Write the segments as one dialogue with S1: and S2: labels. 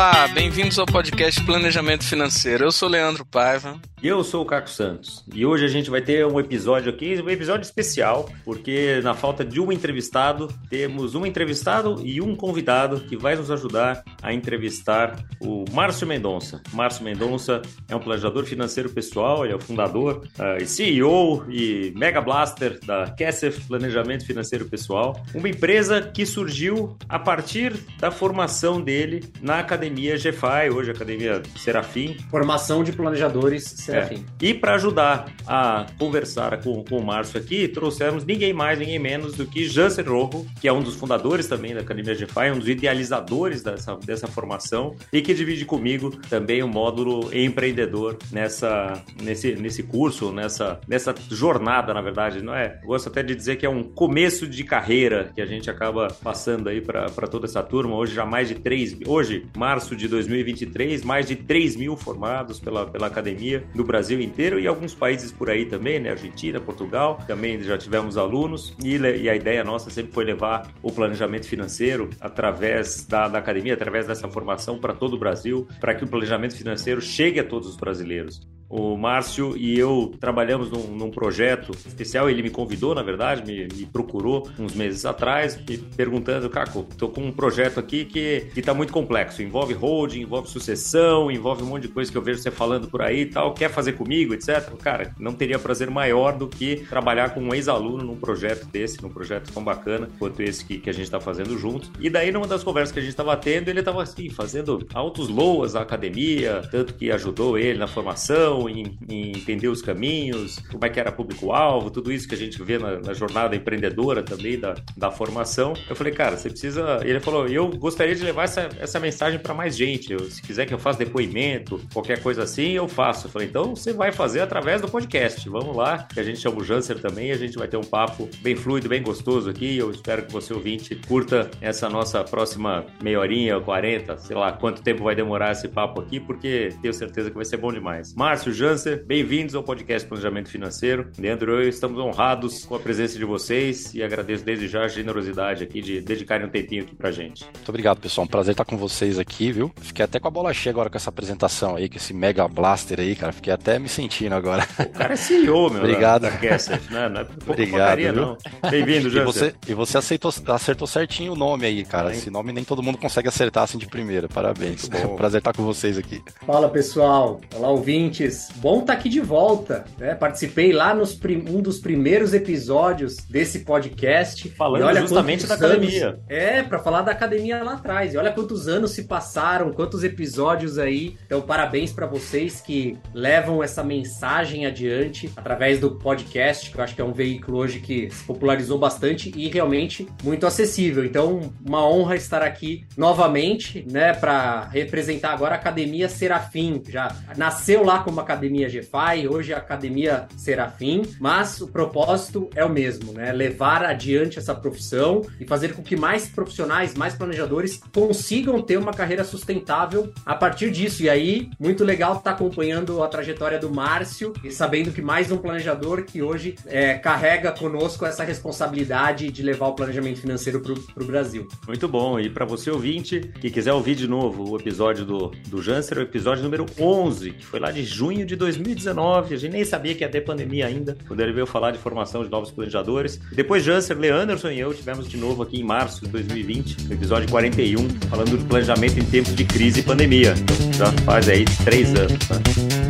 S1: Olá, bem-vindos ao podcast Planejamento Financeiro. Eu sou Leandro Paiva.
S2: E eu sou o Caco Santos. E hoje a gente vai ter um episódio aqui, um episódio especial, porque na falta de um entrevistado, temos um entrevistado e um convidado que vai nos ajudar a entrevistar o Márcio Mendonça. Márcio Mendonça é um planejador financeiro pessoal, ele é o fundador uh, e CEO e Mega Blaster da Kessef Planejamento Financeiro Pessoal, uma empresa que surgiu a partir da formação dele na Academia GFI, hoje Academia Serafim.
S3: Formação de planejadores Serafim.
S2: É. E para ajudar a conversar com, com o Márcio aqui, trouxemos ninguém mais, ninguém menos do que Jansen Rojo, que é um dos fundadores também da Academia GFI, um dos idealizadores dessa, dessa formação e que divide comigo também o módulo empreendedor nessa, nesse, nesse curso, nessa, nessa jornada, na verdade, não é? Gosto até de dizer que é um começo de carreira que a gente acaba passando aí para toda essa turma. Hoje já mais de 3, hoje, março de 2023, mais de 3 mil formados pela, pela academia do Brasil inteiro e alguns países por aí também, né? Argentina, Portugal, também já tivemos alunos e, e a ideia nossa sempre foi levar o planejamento financeiro através da, da academia, através dessa formação para todo o Brasil, para que o planejamento financeiro chegue a todos os brasileiros. O Márcio e eu trabalhamos num, num, projeto especial. Ele me convidou, na verdade, me, me, procurou uns meses atrás, me perguntando: Caco, estou com um projeto aqui que está muito complexo. Envolve holding, envolve sucessão, envolve um monte de coisa que eu vejo você falando por aí e tal. Quer fazer comigo, etc. Cara, não teria prazer maior do que trabalhar com um ex-aluno num projeto desse, num projeto tão bacana quanto esse que, que a gente está fazendo juntos. E daí, numa das conversas que a gente estava tendo, ele estava assim, fazendo altos loas à academia, tanto que ajudou ele na formação em, em, entender os caminhos, como é que era público-alvo, tudo isso que a gente vê na, na, jornada empreendedora também da, da formação. Eu falei, cara, você precisa. Ele falou, eu gostaria de levar essa, essa mensagem para mais gente. Eu, se quiser que eu faça depoimento, qualquer coisa assim, eu faço. Eu falei, então você vai fazer através do podcast. Vamos lá, que a gente chama o Janser também a gente vai ter um papo bem fluido, bem gostoso aqui. Eu espero que você, ouvinte, curta essa nossa próxima meia horinha, 40, sei lá quanto tempo vai demorar esse papo aqui, porque tenho certeza que vai ser bom demais. Márcio, Márcio Janser, bem-vindos ao podcast Planejamento Financeiro. Leandro e eu estamos honrados com a presença de vocês e agradeço desde já a generosidade aqui de dedicarem um tempinho aqui pra gente.
S4: Muito obrigado, pessoal. Um prazer estar com vocês aqui, viu? Fiquei até com a bola cheia agora com essa apresentação aí, com esse mega blaster aí, cara. Fiquei até me sentindo agora.
S2: O cara é CEO, meu.
S4: obrigado.
S2: Da, Kessef, né? Não é Obrigado, porcaria, não. Bem-vindo, Janser.
S4: E você, e você acertou, acertou certinho o nome aí, cara. Esse nome nem todo mundo consegue acertar assim de primeira. Parabéns. Prazer estar com vocês aqui.
S3: Fala, pessoal. Olá, ouvintes. Bom estar tá aqui de volta. Né? Participei lá nos um dos primeiros episódios desse podcast.
S2: Falando justamente da academia. Anos...
S3: É, para falar da academia lá atrás. E olha quantos anos se passaram, quantos episódios aí. Então, parabéns para vocês que levam essa mensagem adiante através do podcast, que eu acho que é um veículo hoje que se popularizou bastante e realmente muito acessível. Então, uma honra estar aqui novamente, né, para representar agora a Academia Serafim. Já nasceu lá como Academia GFI, hoje a Academia Serafim, mas o propósito é o mesmo, né? Levar adiante essa profissão e fazer com que mais profissionais, mais planejadores consigam ter uma carreira sustentável a partir disso. E aí, muito legal estar tá acompanhando a trajetória do Márcio e sabendo que mais um planejador que hoje é, carrega conosco essa responsabilidade de levar o planejamento financeiro para o Brasil.
S2: Muito bom. E para você ouvinte que quiser ouvir de novo o episódio do, do Janser, o episódio número 11, que foi lá de junho de 2020. 2019, a gente nem sabia que ia ter pandemia ainda, quando ele veio falar de formação de novos planejadores. Depois Janser, Leanderson e eu tivemos de novo aqui em março de 2020, no episódio 41, falando do planejamento em tempos de crise e pandemia. Já faz aí três anos, tá?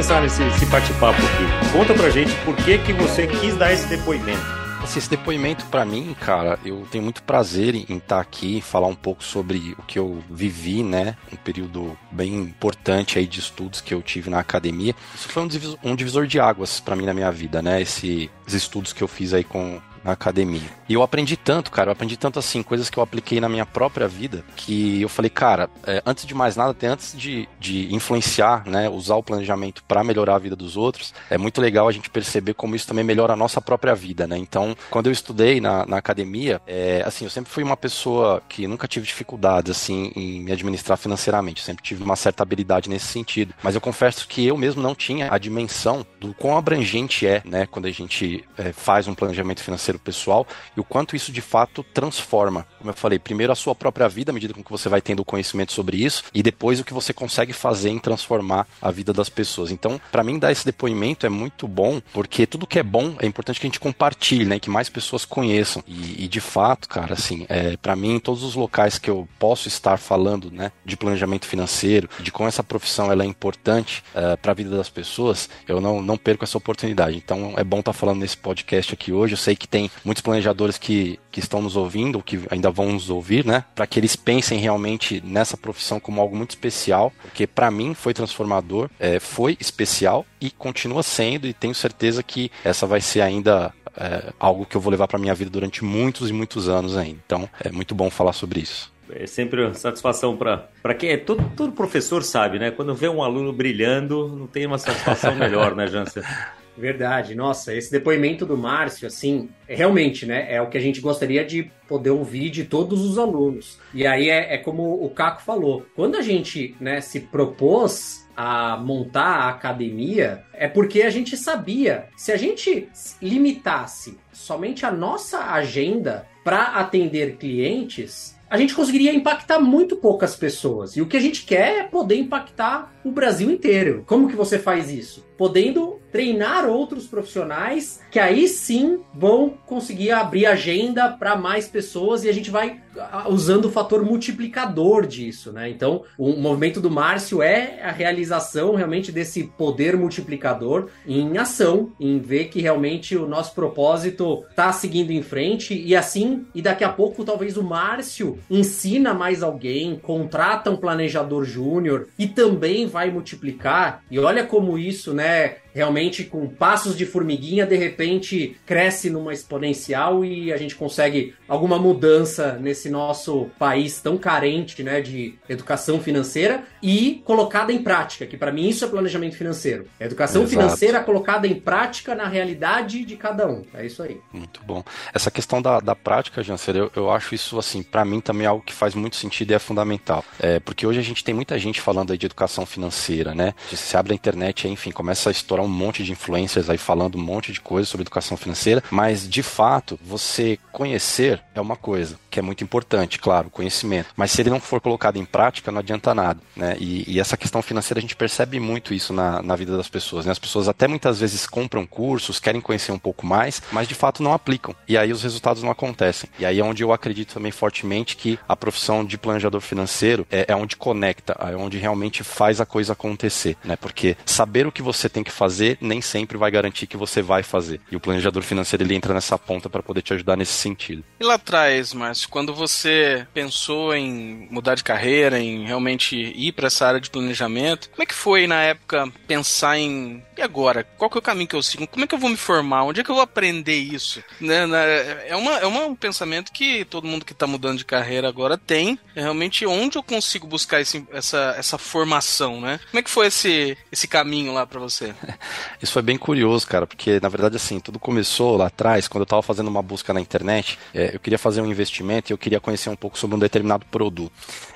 S2: Começar esse, esse bate-papo aqui, conta pra gente por que, que você quis dar esse depoimento.
S4: Assim, esse depoimento para mim, cara, eu tenho muito prazer em estar tá aqui, falar um pouco sobre o que eu vivi, né? Um período bem importante aí de estudos que eu tive na academia. Isso foi um divisor, um divisor de águas para mim na minha vida, né? Esse estudos que eu fiz aí com na academia. E eu aprendi tanto, cara, eu aprendi tanto assim, coisas que eu apliquei na minha própria vida, que eu falei, cara, é, antes de mais nada, até antes de, de influenciar, né, usar o planejamento para melhorar a vida dos outros, é muito legal a gente perceber como isso também melhora a nossa própria vida, né? Então, quando eu estudei na, na academia, é, assim, eu sempre fui uma pessoa que nunca tive dificuldades, assim, em me administrar financeiramente, eu sempre tive uma certa habilidade nesse sentido. Mas eu confesso que eu mesmo não tinha a dimensão do quão abrangente é, né, quando a gente é, faz um planejamento financeiro pessoal e o quanto isso de fato transforma. Como eu falei, primeiro a sua própria vida, à medida com que você vai tendo conhecimento sobre isso, e depois o que você consegue fazer em transformar a vida das pessoas. Então, para mim, dar esse depoimento é muito bom, porque tudo que é bom é importante que a gente compartilhe, né? Que mais pessoas conheçam. E, e de fato, cara, assim, é, para mim, em todos os locais que eu posso estar falando, né, de planejamento financeiro, de como essa profissão ela é importante é, para a vida das pessoas, eu não, não perco essa oportunidade. Então, é bom estar tá falando nesse podcast aqui hoje. Eu sei que tem tem muitos planejadores que, que estão nos ouvindo, que ainda vão nos ouvir, né? Para que eles pensem realmente nessa profissão como algo muito especial, porque para mim foi transformador, é, foi especial e continua sendo, e tenho certeza que essa vai ser ainda é, algo que eu vou levar para minha vida durante muitos e muitos anos ainda. Então é muito bom falar sobre isso.
S2: É sempre uma satisfação para quem é. Todo, todo professor sabe, né? Quando vê um aluno brilhando, não tem uma satisfação melhor, né, Jansen?
S3: Verdade, nossa, esse depoimento do Márcio, assim, é realmente, né, é o que a gente gostaria de poder ouvir de todos os alunos. E aí é, é como o Caco falou, quando a gente, né, se propôs a montar a academia, é porque a gente sabia, se a gente limitasse somente a nossa agenda para atender clientes, a gente conseguiria impactar muito poucas pessoas. E o que a gente quer é poder impactar o Brasil inteiro. Como que você faz isso? Podendo treinar outros profissionais que aí sim vão conseguir abrir agenda para mais pessoas e a gente vai usando o fator multiplicador disso, né? Então, o movimento do Márcio é a realização realmente desse poder multiplicador em ação, em ver que realmente o nosso propósito está seguindo em frente e assim, e daqui a pouco talvez o Márcio ensina mais alguém, contrata um planejador júnior e também vai multiplicar. E olha como isso, né, realmente com passos de formiguinha, de repente cresce numa exponencial e a gente consegue alguma mudança nesse nosso país tão carente, né, de educação financeira e colocada em prática, que para mim isso é planejamento financeiro. A educação Exato. financeira colocada em prática na realidade de cada um. É isso aí.
S4: Muito bom. Essa questão da, da prática, Jancer, eu, eu acho isso assim, para mim também é algo que faz muito sentido e é fundamental. É, porque hoje a gente tem muita gente falando aí de educação financeira, né? Você abre a internet, enfim, começa a estourar um monte de influencers aí falando um monte de coisas sobre educação financeira, mas de fato, você conhecer é uma coisa que é muito importante, claro, conhecimento. Mas se ele não for colocado em prática, não adianta nada, né? E, e essa questão financeira a gente percebe muito isso na, na vida das pessoas, né? As pessoas até muitas vezes compram cursos, querem conhecer um pouco mais, mas de fato não aplicam. E aí os resultados não acontecem. E aí é onde eu acredito também fortemente que a profissão de planejador financeiro é, é onde conecta, é onde realmente faz a coisa acontecer, né? Porque saber o que você tem que fazer nem sempre vai garantir que você vai fazer. E o planejador financeiro ele entra nessa ponta para poder te ajudar nesse sentido.
S1: E lá atrás, Márcio, quando você pensou em mudar de carreira, em realmente ir para essa área de planejamento, como é que foi na época pensar em e agora? Qual que é o caminho que eu sigo? Como é que eu vou me formar? Onde é que eu vou aprender isso? Né, né, é, uma, é uma, um pensamento que todo mundo que está mudando de carreira agora tem. É realmente onde eu consigo buscar esse, essa, essa formação, né? Como é que foi esse, esse caminho lá para você?
S4: Isso foi bem curioso, cara, porque na verdade assim, tudo começou lá atrás, quando eu estava fazendo uma busca na internet, é, eu queria fazer um investimento e eu queria conhecer um pouco sobre um determinado produto.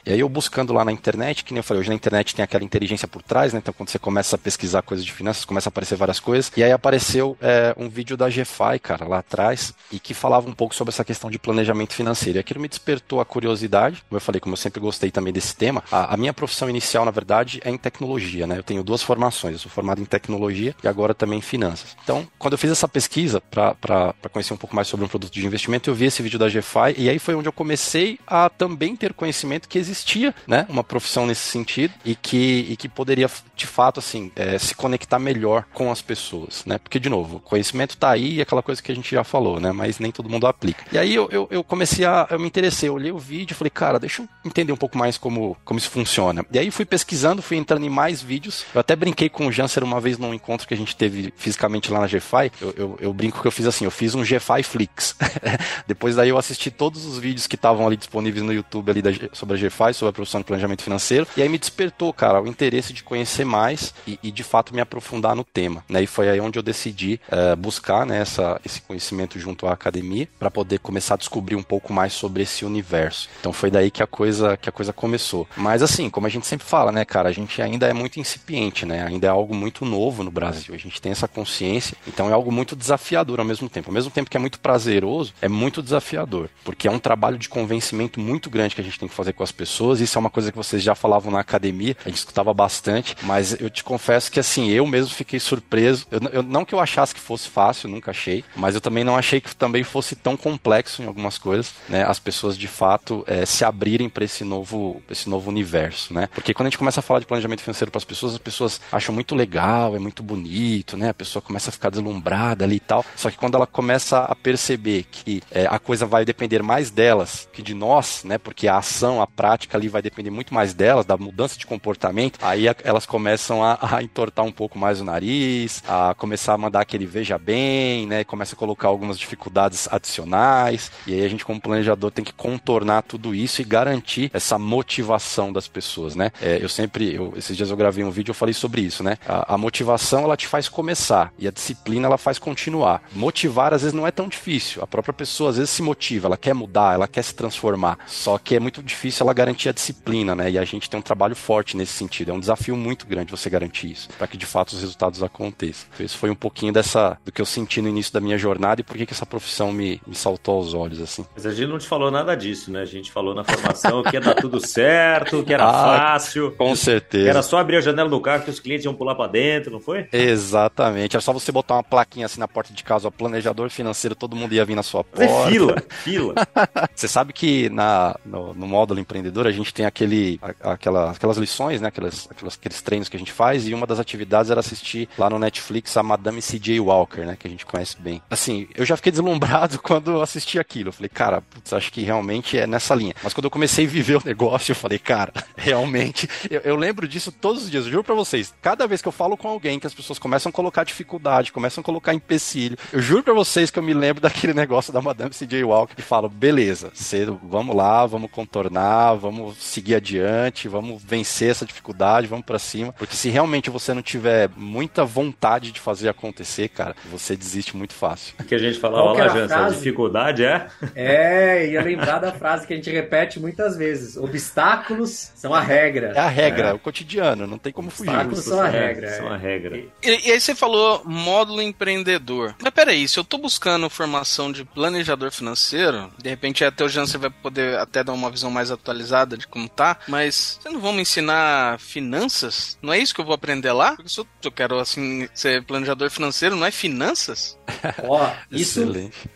S4: E aí eu buscando lá na internet, que nem eu falei, hoje na internet tem aquela inteligência por trás, né? Então quando você começa a pesquisar coisas de finanças, começa a aparecer várias coisas. E aí apareceu é, um vídeo da GFI, cara, lá atrás, e que falava um pouco sobre essa questão de planejamento financeiro. E aquilo me despertou a curiosidade, como eu falei, como eu sempre gostei também desse tema. A, a minha profissão inicial, na verdade, é em tecnologia, né? Eu tenho duas formações. Eu sou formado em tecnologia e agora também em finanças. Então, quando eu fiz essa pesquisa para conhecer um pouco mais sobre um produto de investimento, eu vi esse vídeo da GFI e aí foi onde eu comecei a também ter conhecimento que existia, né, uma profissão nesse sentido e que, e que poderia, de fato, assim, é, se conectar melhor com as pessoas, né? Porque, de novo, conhecimento tá aí e é aquela coisa que a gente já falou, né? Mas nem todo mundo aplica. E aí eu, eu, eu comecei a. Eu me interessei, eu olhei o vídeo e falei, cara, deixa eu entender um pouco mais como, como isso funciona. E aí fui pesquisando, fui entrando em mais vídeos. Eu até brinquei com o Janser uma vez num, encontro que a gente teve fisicamente lá na GFI, eu, eu, eu brinco que eu fiz assim, eu fiz um GFI Flix. Depois daí eu assisti todos os vídeos que estavam ali disponíveis no YouTube ali da, sobre a GFI, sobre a profissão de planejamento financeiro, e aí me despertou, cara, o interesse de conhecer mais e, e de fato me aprofundar no tema. Né? E foi aí onde eu decidi uh, buscar né, essa, esse conhecimento junto à academia para poder começar a descobrir um pouco mais sobre esse universo. Então foi daí que a coisa que a coisa começou. Mas assim, como a gente sempre fala, né, cara, a gente ainda é muito incipiente, né? Ainda é algo muito novo no Brasil. A gente tem essa consciência, então é algo muito desafiador ao mesmo tempo. Ao mesmo tempo que é muito prazeroso, é muito desafiador, porque é um trabalho de convencimento muito grande que a gente tem que fazer com as pessoas. Isso é uma coisa que vocês já falavam na academia, a gente escutava bastante, mas eu te confesso que assim, eu mesmo fiquei surpreso. Eu, eu não que eu achasse que fosse fácil, nunca achei, mas eu também não achei que também fosse tão complexo em algumas coisas, né? As pessoas de fato é, se abrirem para esse novo, esse novo universo, né? Porque quando a gente começa a falar de planejamento financeiro para as pessoas, as pessoas acham muito legal, é muito bonito, né? A pessoa começa a ficar deslumbrada ali e tal. Só que quando ela começa a perceber que é, a coisa vai depender mais delas que de nós, né? Porque a ação, a prática ali vai depender muito mais delas, da mudança de comportamento, aí a, elas começam a, a, entortar um pouco mais o nariz, a começar a mandar aquele veja bem, né? Começa a colocar algumas dificuldades adicionais. E aí a gente, como planejador, tem que contornar tudo isso e garantir essa motivação das pessoas, né? É, eu sempre, eu, esses dias eu gravei um vídeo, eu falei sobre isso, né? A, a, motivação ela te faz começar e a disciplina ela faz continuar. Motivar às vezes não é tão difícil. A própria pessoa às vezes se motiva, ela quer mudar, ela quer se transformar. Só que é muito difícil ela garantir a disciplina, né? E a gente tem um trabalho forte nesse sentido. É um desafio muito grande você garantir isso, para que de fato os resultados aconteçam. Então, isso foi um pouquinho dessa do que eu senti no início da minha jornada e por que, que essa profissão me, me saltou aos olhos assim.
S2: Mas a gente não te falou nada disso, né? A gente falou na formação que ia dar tudo certo, que era ah, fácil.
S4: Com certeza.
S2: Era só abrir a janela do carro que os clientes iam pular para dentro, não foi?
S4: Exatamente. Era só você botar uma plaquinha assim na porta de casa, ó, planejador financeiro, todo mundo ia vir na sua porta.
S2: Fazer fila, fila.
S4: você sabe que na, no, no, módulo empreendedor a gente tem aquele, aquela, aquelas lições, né? Aquelas, aquelas, aqueles treinos que a gente faz e uma das atividades era assistir lá no Netflix a Madame C.J. Walker, né? Que a gente conhece bem. Assim, eu já fiquei deslumbrado quando assisti aquilo. Eu falei, cara, putz, acho que realmente é nessa linha. Mas quando eu comecei a viver o negócio, eu falei, cara, realmente, eu, eu lembro disso todos os dias, eu juro pra vocês. Cada vez que eu falo com alguém que as pessoas começam a colocar dificuldade, começam a colocar empecilho, eu juro pra vocês que eu me lembro daquele negócio da Madame C.J. Walker e falo, beleza, cedo, vamos lá, vamos contornar, vamos seguir adiante, vamos vencer essa dificuldade, vamos para cima. Porque se realmente você não tiver muita vontade de fazer acontecer, cara, você desiste muito fácil.
S2: Que a gente falava lá, Jansen, a dificuldade é?
S3: É, ia lembrar da frase que a gente repete muitas vezes: obstáculos são a regra.
S4: É a regra, é. o cotidiano, não tem como fugir.
S3: Obstáculos são a regra.
S2: É. São a regra.
S1: E, e, aí você falou módulo empreendedor. Mas peraí, se eu tô buscando formação de planejador financeiro, de repente até o Jansen vai poder até dar uma visão mais atualizada de como tá, mas vocês não vão me ensinar finanças? Não é isso que eu vou aprender lá? Porque se eu, eu quero, assim, ser planejador financeiro, não é finanças?
S3: Ó, isso,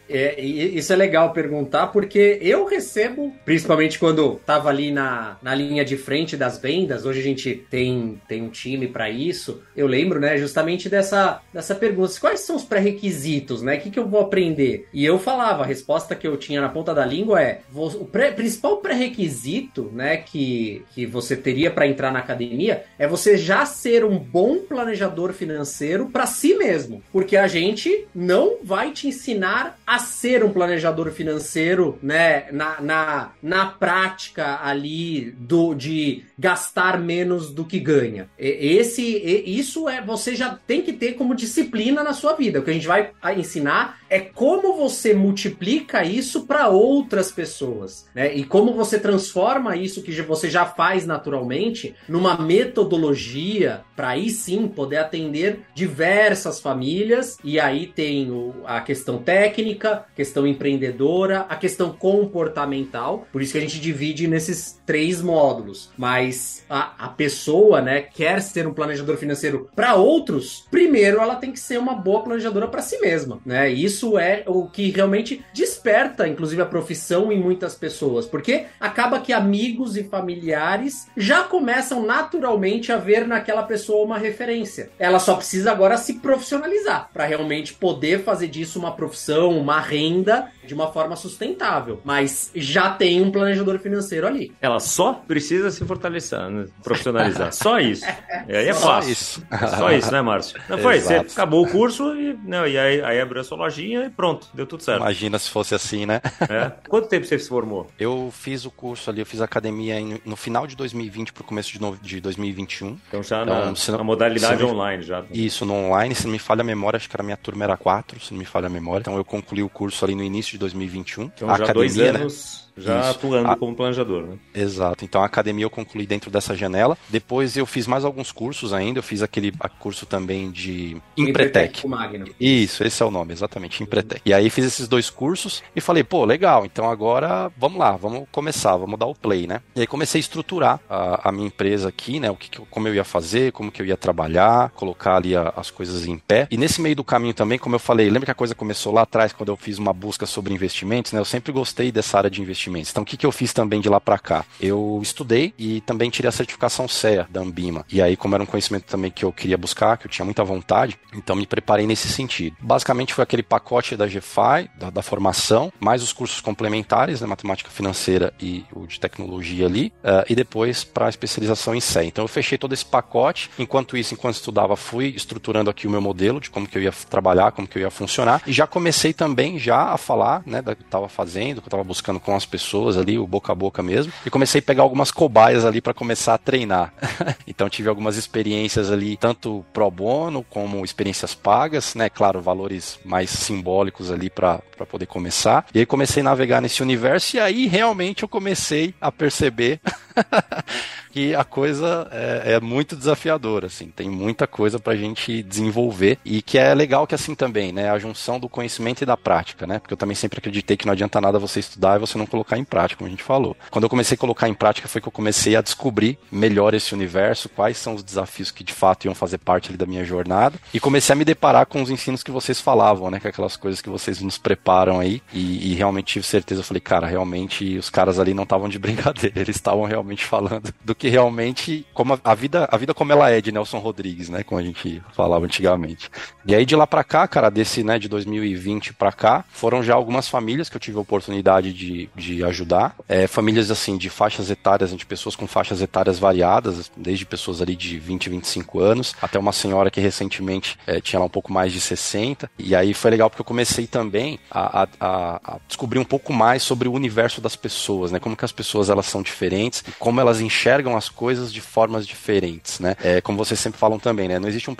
S3: é, isso é legal perguntar, porque eu recebo, principalmente quando tava ali na, na linha de frente das vendas, hoje a gente tem, tem um time para isso, eu lembro, né, justamente dessa, dessa pergunta, quais são os pré-requisitos, né, o que, que eu vou aprender? E eu falava, a resposta que eu tinha na ponta da língua é, o pré, principal pré-requisito, né, que, que você teria para entrar na academia é você já ser um bom planejador financeiro para si mesmo, porque a gente não vai te ensinar a ser um planejador financeiro, né, na, na, na prática ali do de gastar menos do que ganha. Esse, isso é você já tem que ter como disciplina na sua vida. O que a gente vai ensinar é como você multiplica isso para outras pessoas, né? E como você transforma isso que você já faz naturalmente numa metodologia para aí sim poder atender diversas famílias. E aí tem o, a questão técnica, questão empreendedora, a questão comportamental. Por isso que a gente divide nesses três módulos. Mas a, a pessoa, né, quer ser um planejador financeiro para outros, primeiro ela tem que ser uma boa planejadora para si mesma, né? Isso é o que realmente desperta, inclusive, a profissão em muitas pessoas, porque acaba que amigos e familiares já começam naturalmente a ver naquela pessoa uma referência. Ela só precisa agora se profissionalizar para realmente poder fazer disso uma profissão, uma renda de uma forma sustentável, mas já tem um planejador financeiro ali.
S2: Ela só precisa se fortalecer, né? profissionalizar. só isso. E aí é
S4: Só
S2: fácil.
S4: isso.
S2: Só isso, né, Márcio? Não foi? Você acabou o curso e, não, e aí, aí abriu a sua lojinha e pronto, deu tudo certo.
S4: Imagina se fosse assim, né?
S2: É. Quanto tempo você se formou?
S4: Eu fiz o curso ali, eu fiz academia em- no final de 2020 pro começo de, no- de 2021.
S2: Então já
S4: Então,
S2: na,
S4: se não-
S2: na modalidade
S4: se não-
S2: online já.
S4: Isso no online, se não me falha a memória, acho que era a minha turma era 4, se não me falha a memória. Então eu concluí o curso ali no início de 2021.
S2: Então
S4: a
S2: já dois
S4: academia, né?
S2: Já
S4: Isso.
S2: atuando
S4: Ah.
S2: como planejador, né?
S4: Exato. Então a academia eu concluí dentro dessa janela. Depois eu fiz mais alguns cursos ainda. Eu fiz aquele a- curso também de Empretec.
S3: Com Magno.
S4: Isso, esse é o nome, exatamente, Empretec. E aí fiz esses dois cursos e falei, pô, legal, então agora vamos lá, vamos começar, vamos dar o play, né? E aí comecei a estruturar a, a minha empresa aqui, né? O que, como eu ia fazer, como que eu ia trabalhar, colocar ali a- as coisas em pé. E nesse meio do caminho também, como eu falei, lembra que a coisa começou lá atrás quando eu fiz uma busca sobre investimentos, né? Eu sempre gostei dessa área de investimentos. Então o que, que eu fiz também de lá pra cá? Eu estudei e também tirei a certificação CEA da Ambima. E aí, como era um conhecimento também que eu queria buscar, que eu tinha muita vontade, então me preparei nesse sentido. Basicamente foi aquele pacote da GFI, da, da formação, mais os cursos complementares, né, matemática financeira e o de tecnologia ali, eh, e depois para a especialização em CEA. Então eu fechei todo esse pacote. Enquanto isso, enquanto estudava, fui estruturando aqui o meu modelo de como que eu ia trabalhar, como que eu ia funcionar, e já comecei também já a falar, né, da que eu estava fazendo, que eu estava buscando com as pessoas ali, o boca a boca mesmo, e comecei a pegar algumas cobaias ali para começar a treinar. então tive algumas experiências ali, tanto pro bono como experiências pagas, né? Claro, valores mais simbólicos ali para poder começar. E aí comecei a navegar nesse universo e aí realmente eu comecei a perceber que a coisa é, é muito desafiadora, assim, tem muita coisa pra gente desenvolver e que é legal que assim também, né, a junção do conhecimento e da prática, né, porque eu também sempre acreditei que não adianta nada você estudar e você não colocar em prática, como a gente falou. Quando eu comecei a colocar em prática foi que eu comecei a descobrir melhor esse universo, quais são os desafios que de fato iam fazer parte da minha jornada e comecei a me deparar com os ensinos que vocês falavam, né, com aquelas coisas que vocês nos preparam aí e, e realmente tive certeza, eu falei, cara, realmente os caras ali não estavam de brincadeira, eles estavam realmente falando do que realmente, como a, vida, a vida como ela é de Nelson Rodrigues, né, como a gente falava antigamente. E aí de lá pra cá, cara, desse, né, de 2020 pra cá, foram já algumas famílias que eu tive a oportunidade de, de ajudar, é, famílias assim de faixas etárias, de pessoas com faixas etárias variadas, desde pessoas ali de 20, 25 anos, até uma senhora que recentemente é, tinha lá um pouco mais de 60, e aí foi legal porque eu comecei também a, a, a, descobrir um pouco mais sobre o universo das pessoas, né, como que as pessoas elas são diferentes, e como elas enxergam as coisas de formas diferentes, né, é, como vocês sempre falam também, né, não existe um,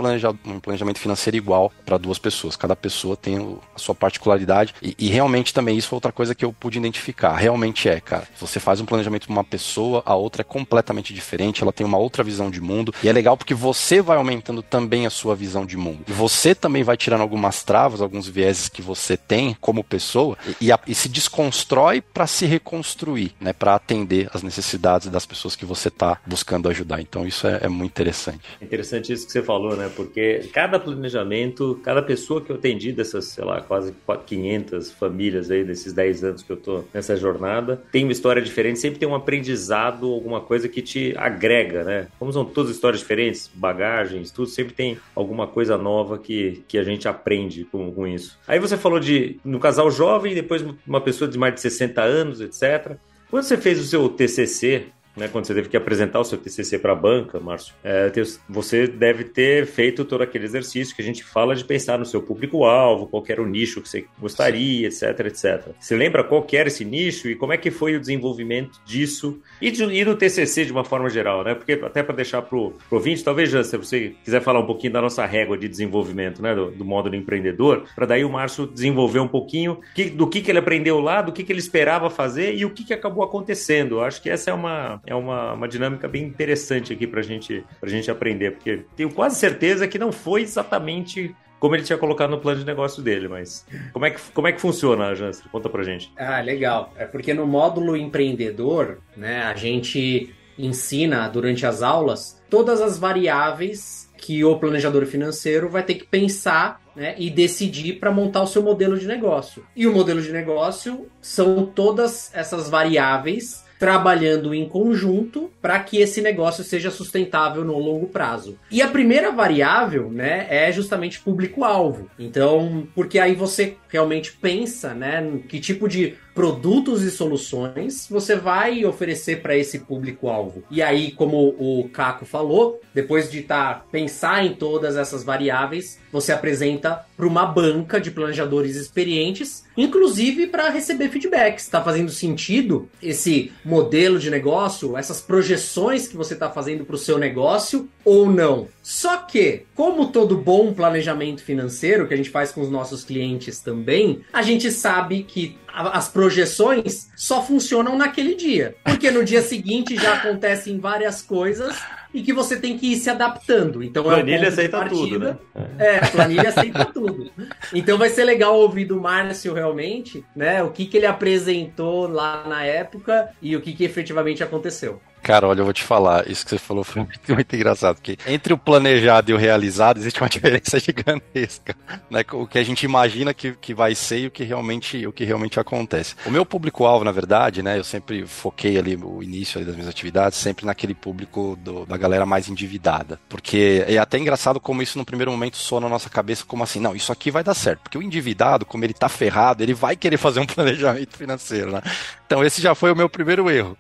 S4: um planejamento financeiro igual para duas pessoas, cada pessoa tem a sua particularidade, e, e realmente também isso foi outra coisa que eu pude identificar, realmente é, cara, você faz um planejamento para uma pessoa, a outra é completamente diferente, ela tem uma outra visão de mundo, e é legal porque você vai aumentando também a sua visão de mundo, você também vai tirando algumas travas, alguns vieses que você tem como pessoa, e, e, se desconstrói para se reconstruir, né, para atender as necessidades das pessoas que você está buscando ajudar, então isso é, é muito interessante.
S2: Interessante isso que você falou, né? Porque cada planejamento, cada pessoa que eu atendi dessas, sei lá, quase 500 famílias aí nesses 10 anos que eu tô nessa jornada, tem uma história diferente, sempre tem um aprendizado, alguma coisa que te agrega, né? Como são todas histórias diferentes, bagagens, tudo, sempre tem alguma coisa nova que, que a gente aprende com, com isso. Aí você falou de no casal jovem, depois uma pessoa de mais de 60 anos, etc. Quando você fez o seu TCC, né, quando você teve que apresentar o seu TCC para a banca, Márcio, é, você deve ter feito todo aquele exercício que a gente fala de pensar no seu público-alvo, qual era o nicho que você gostaria, etc, etc. Você lembra qual era esse nicho e como é que foi o desenvolvimento disso e, de, e do TCC de uma forma geral, né? Porque até para deixar para o ouvinte, talvez, Jan, se você quiser falar um pouquinho da nossa régua de desenvolvimento, né, do, do módulo empreendedor, para daí o Márcio desenvolver um pouquinho que, do que, que ele aprendeu lá, do que, que ele esperava fazer e o que, que acabou acontecendo. Eu acho que essa é uma é uma, uma dinâmica bem interessante aqui para gente, a gente aprender, porque tenho quase certeza que não foi exatamente como ele tinha colocado no plano de negócio dele, mas como é que, como é que funciona, Jansen? Conta pra gente.
S3: Ah, legal. É porque no módulo empreendedor, né, a gente ensina durante as aulas todas as variáveis que o planejador financeiro vai ter que pensar né, e decidir para montar o seu modelo de negócio. E o modelo de negócio são todas essas variáveis trabalhando em conjunto para que esse negócio seja sustentável no longo prazo. E a primeira variável, né, é justamente público-alvo. Então, porque aí você realmente pensa, né, que tipo de produtos e soluções você vai oferecer para esse público-alvo. E aí, como o Caco falou, depois de tá, pensar em todas essas variáveis, você apresenta para uma banca de planejadores experientes, inclusive para receber feedbacks. Está fazendo sentido esse modelo de negócio, essas projeções que você está fazendo para o seu negócio ou não? Só que, como todo bom planejamento financeiro que a gente faz com os nossos clientes também, a gente sabe que as projeções só funcionam naquele dia. Porque no dia seguinte já acontecem várias coisas e que você tem que ir se adaptando. Então
S2: planilha é aceita tudo, né?
S3: É, planilha aceita tudo. Então vai ser legal ouvir do Márcio realmente, né? O que, que ele apresentou lá na época e o que, que efetivamente aconteceu.
S4: Cara, olha, eu vou te falar, isso que você falou foi muito, muito engraçado, porque entre o planejado e o realizado existe uma diferença gigantesca, né? O que a gente imagina que, que vai ser e o que realmente, o que realmente acontece. O meu público-alvo, na verdade, né, eu sempre foquei ali o início ali das minhas atividades sempre naquele público do, da galera mais endividada, porque é até engraçado como isso no primeiro momento soa na nossa cabeça como assim, não, isso aqui vai dar certo, porque o endividado, como ele tá ferrado, ele vai querer fazer um planejamento financeiro, né? Então esse já foi o meu primeiro erro,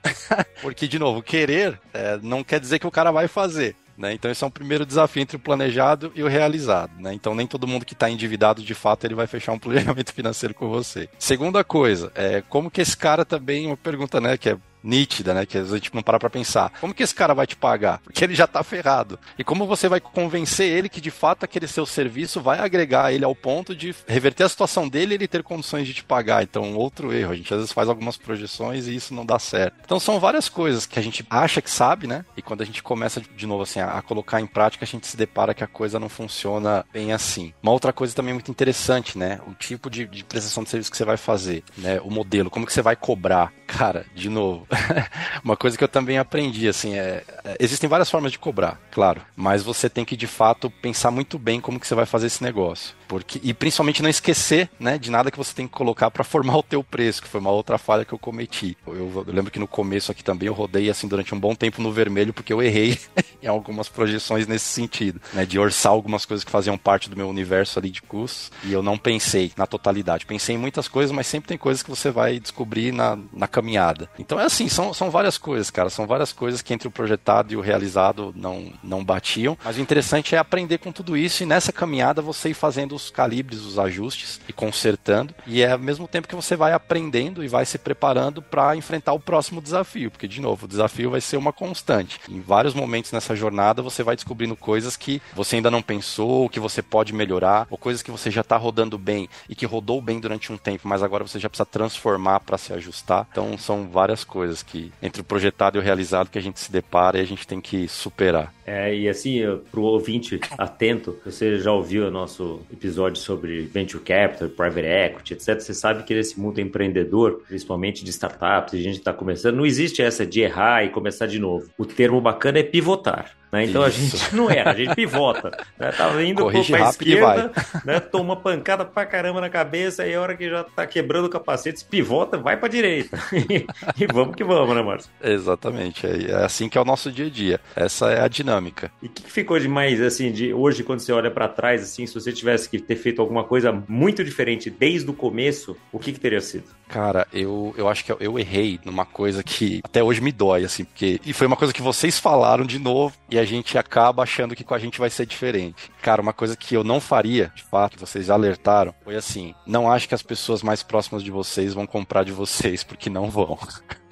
S4: porque de novo, querer é, não quer dizer que o cara vai fazer. Né? Então esse é um primeiro desafio entre o planejado e o realizado. Né? Então nem todo mundo que está endividado de fato ele vai fechar um planejamento financeiro com você. Segunda coisa, é como que esse cara também, uma pergunta né, que é nítida, né? Que às vezes a gente não para pra pensar. Como que esse cara vai te pagar? Porque ele já tá ferrado. E como você vai convencer ele que de fato aquele seu serviço vai agregar ele ao ponto de reverter a situação dele e ele ter condições de te pagar? Então, outro erro. A gente às vezes faz algumas projeções e isso não dá certo. Então, são várias coisas que a gente acha que sabe, né? E quando a gente começa de novo assim a, colocar em prática, a gente se depara que a coisa não funciona bem assim. Uma outra coisa também muito interessante, né? O tipo de, de prestação de serviço que você vai fazer, né? O modelo, como que você vai cobrar. Cara, de novo, uma coisa que eu também aprendi, assim, é, é, existem várias formas de cobrar, claro, mas você tem que de fato pensar muito bem como que você vai fazer esse negócio. Porque, e principalmente não esquecer né, de nada que você tem que colocar para formar o teu preço, que foi uma outra falha que eu cometi. Eu, eu, lembro que no começo aqui também eu rodei assim durante um bom tempo no vermelho, porque eu errei em algumas projeções nesse sentido, né? De orçar algumas coisas que faziam parte do meu universo ali de custos, e eu não pensei na totalidade. Pensei em muitas coisas, mas sempre tem coisas que você vai descobrir na, na caminhada. Então é assim, são, são várias coisas, cara. São várias coisas que entre o projetado e o realizado não, não batiam. Mas o interessante é aprender com tudo isso e nessa caminhada você ir fazendo os calibres, os ajustes e consertando. E é ao mesmo tempo que você vai aprendendo e vai se preparando para enfrentar o próximo desafio, porque de novo, o desafio vai ser uma constante. Em vários momentos nessa jornada você vai descobrindo coisas que você ainda não pensou, que você pode melhorar, ou coisas que você já está rodando bem e que rodou bem durante um tempo, mas agora você já precisa transformar para se ajustar. Então são várias coisas que entre o projetado e o realizado que a gente se depara e a gente tem que superar.
S2: É, e assim, para o ouvinte atento, você já ouviu o nosso episódio sobre Venture Capital, Private Equity, etc. Você sabe que nesse mundo empreendedor, principalmente de startups, a gente está começando, não existe essa de errar e começar de novo. O termo bacana é pivotar. Né? Então Isso. a gente não erra, a gente pivota. Né? Tá indo Corrige pra esquerda, né? toma pancada pra caramba na cabeça, e a hora que já tá quebrando o capacete, pivota, vai pra direita. e, e vamos que vamos, né, Márcio?
S4: Exatamente. É, é assim que é o nosso dia a dia. Essa é a dinâmica.
S2: E o que, que, ficou de mais, assim, de hoje, quando você olha para trás, assim, se você tivesse que ter feito alguma coisa muito diferente desde o começo, o que, que teria sido?
S4: Cara, eu, eu acho que eu, errei numa coisa que até hoje me dói, assim, porque. E foi uma coisa que vocês falaram de novo, e a gente acaba achando que com a gente vai ser diferente. Cara, uma coisa que eu não faria, de fato, que vocês alertaram, foi assim: não acho que as pessoas mais próximas de vocês vão comprar de vocês, porque não vão.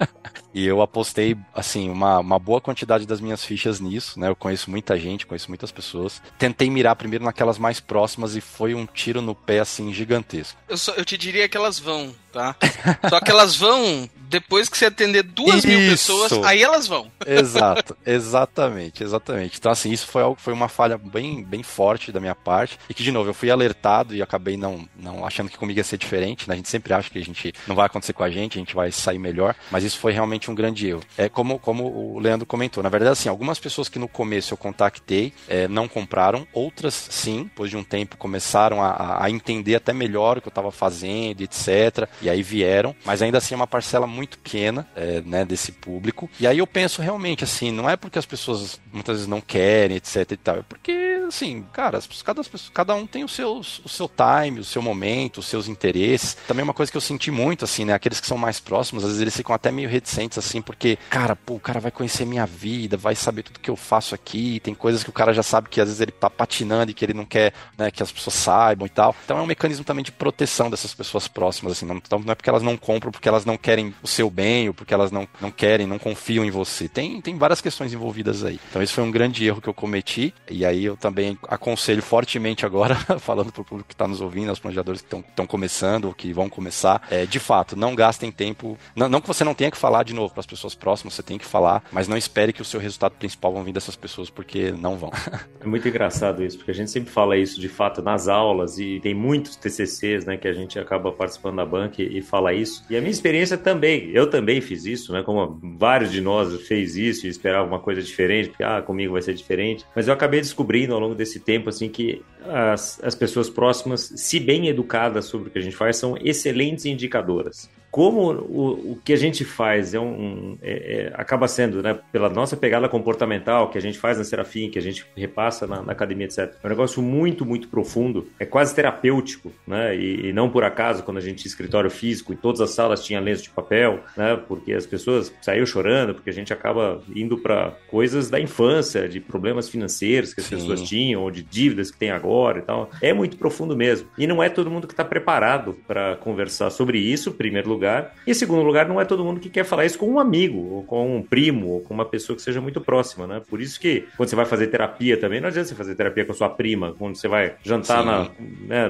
S4: e eu apostei, assim, uma, uma boa quantidade das minhas fichas nisso, né? Eu conheço muita gente, conheço muitas pessoas. Tentei mirar primeiro naquelas mais próximas e foi um tiro no pé, assim, gigantesco.
S1: Eu, só, eu te diria que elas vão, tá? Só que elas vão depois que você atender duas isso. mil pessoas, aí elas vão.
S4: Exato, exatamente, exatamente. Então, assim, isso foi algo foi uma falha bem, bem forte da minha parte. E que, de novo, eu fui alertado e acabei não, não achando que comigo ia ser diferente. Né? A gente sempre acha que a gente não vai acontecer com a gente, a gente vai sair melhor. Mas isso foi realmente um grande erro. É como, como o Leandro comentou. Na verdade, assim, algumas pessoas que no começo eu contactei é, não compraram, outras sim, depois de um tempo começaram a, a entender até melhor o que eu estava fazendo, etc. E aí vieram, mas ainda assim é uma parcela muito pequena, é, né, desse público. E aí eu penso realmente assim, não é porque as pessoas muitas vezes não querem, etc e tal, é porque, assim, cara, cada, cada um tem o seu, o seu time, o seu momento, os seus interesses. Também uma coisa que eu senti muito, assim, né, aqueles que são mais próximos, às vezes eles ficam até meio reticentes, assim, porque, cara, pô, o cara vai conhecer minha vida, vai saber tudo que eu faço aqui, tem coisas que o cara já sabe que às vezes ele tá patinando e que ele não quer, né, que as pessoas saibam e tal. Então é um mecanismo também de proteção dessas pessoas próximas, assim, não, então não é porque elas não compram, porque elas não querem o seu bem, ou porque elas não, não querem, não confiam em você. Tem, tem várias questões envolvidas aí. Então esse foi um grande erro que eu cometi, e aí eu também aconselho fortemente agora, falando pro público que está nos ouvindo, aos planejadores que estão começando, ou que vão começar, é, de fato, não gastem tempo, não, não que você não tenha que falar de novo para as pessoas próximas, você tem que falar, mas não espere que o seu resultado principal vão vir dessas pessoas, porque não vão.
S2: É muito engraçado isso, porque a gente sempre fala isso de fato nas aulas, e tem muitos TCCs, né, que a gente acaba participando da banca e, e fala isso. E a minha experiência também, eu também fiz isso, né, como vários de nós fez isso e esperava uma coisa diferente, porque, ah, comigo vai ser diferente. Mas eu acabei descobrindo ao longo desse tempo, assim, que as, as pessoas próximas, se bem educadas sobre o que a gente faz, são excelentes indicadoras como o, o que a gente faz é um, é, é, acaba sendo, né, pela nossa pegada comportamental que a gente faz na Serafim, que a gente repassa na, na academia, etc. É um negócio muito, muito profundo, é quase terapêutico, né, e, e, não por acaso quando a gente tinha escritório físico e todas as salas tinham lenço de papel, né, porque as pessoas saíram chorando, porque a gente acaba indo para coisas da infância, de problemas financeiros que as Sim. pessoas tinham, ou de dívidas que tem agora e tal. É muito profundo mesmo. E não é todo mundo que está preparado para conversar sobre isso, primeiro lugar lugar. E segundo lugar, não é todo mundo que quer falar isso com um amigo, ou com um primo, ou com uma pessoa que seja muito próxima, né? Por isso que quando você vai fazer terapia também, não adianta você fazer terapia com a sua prima, quando você vai jantar na, né,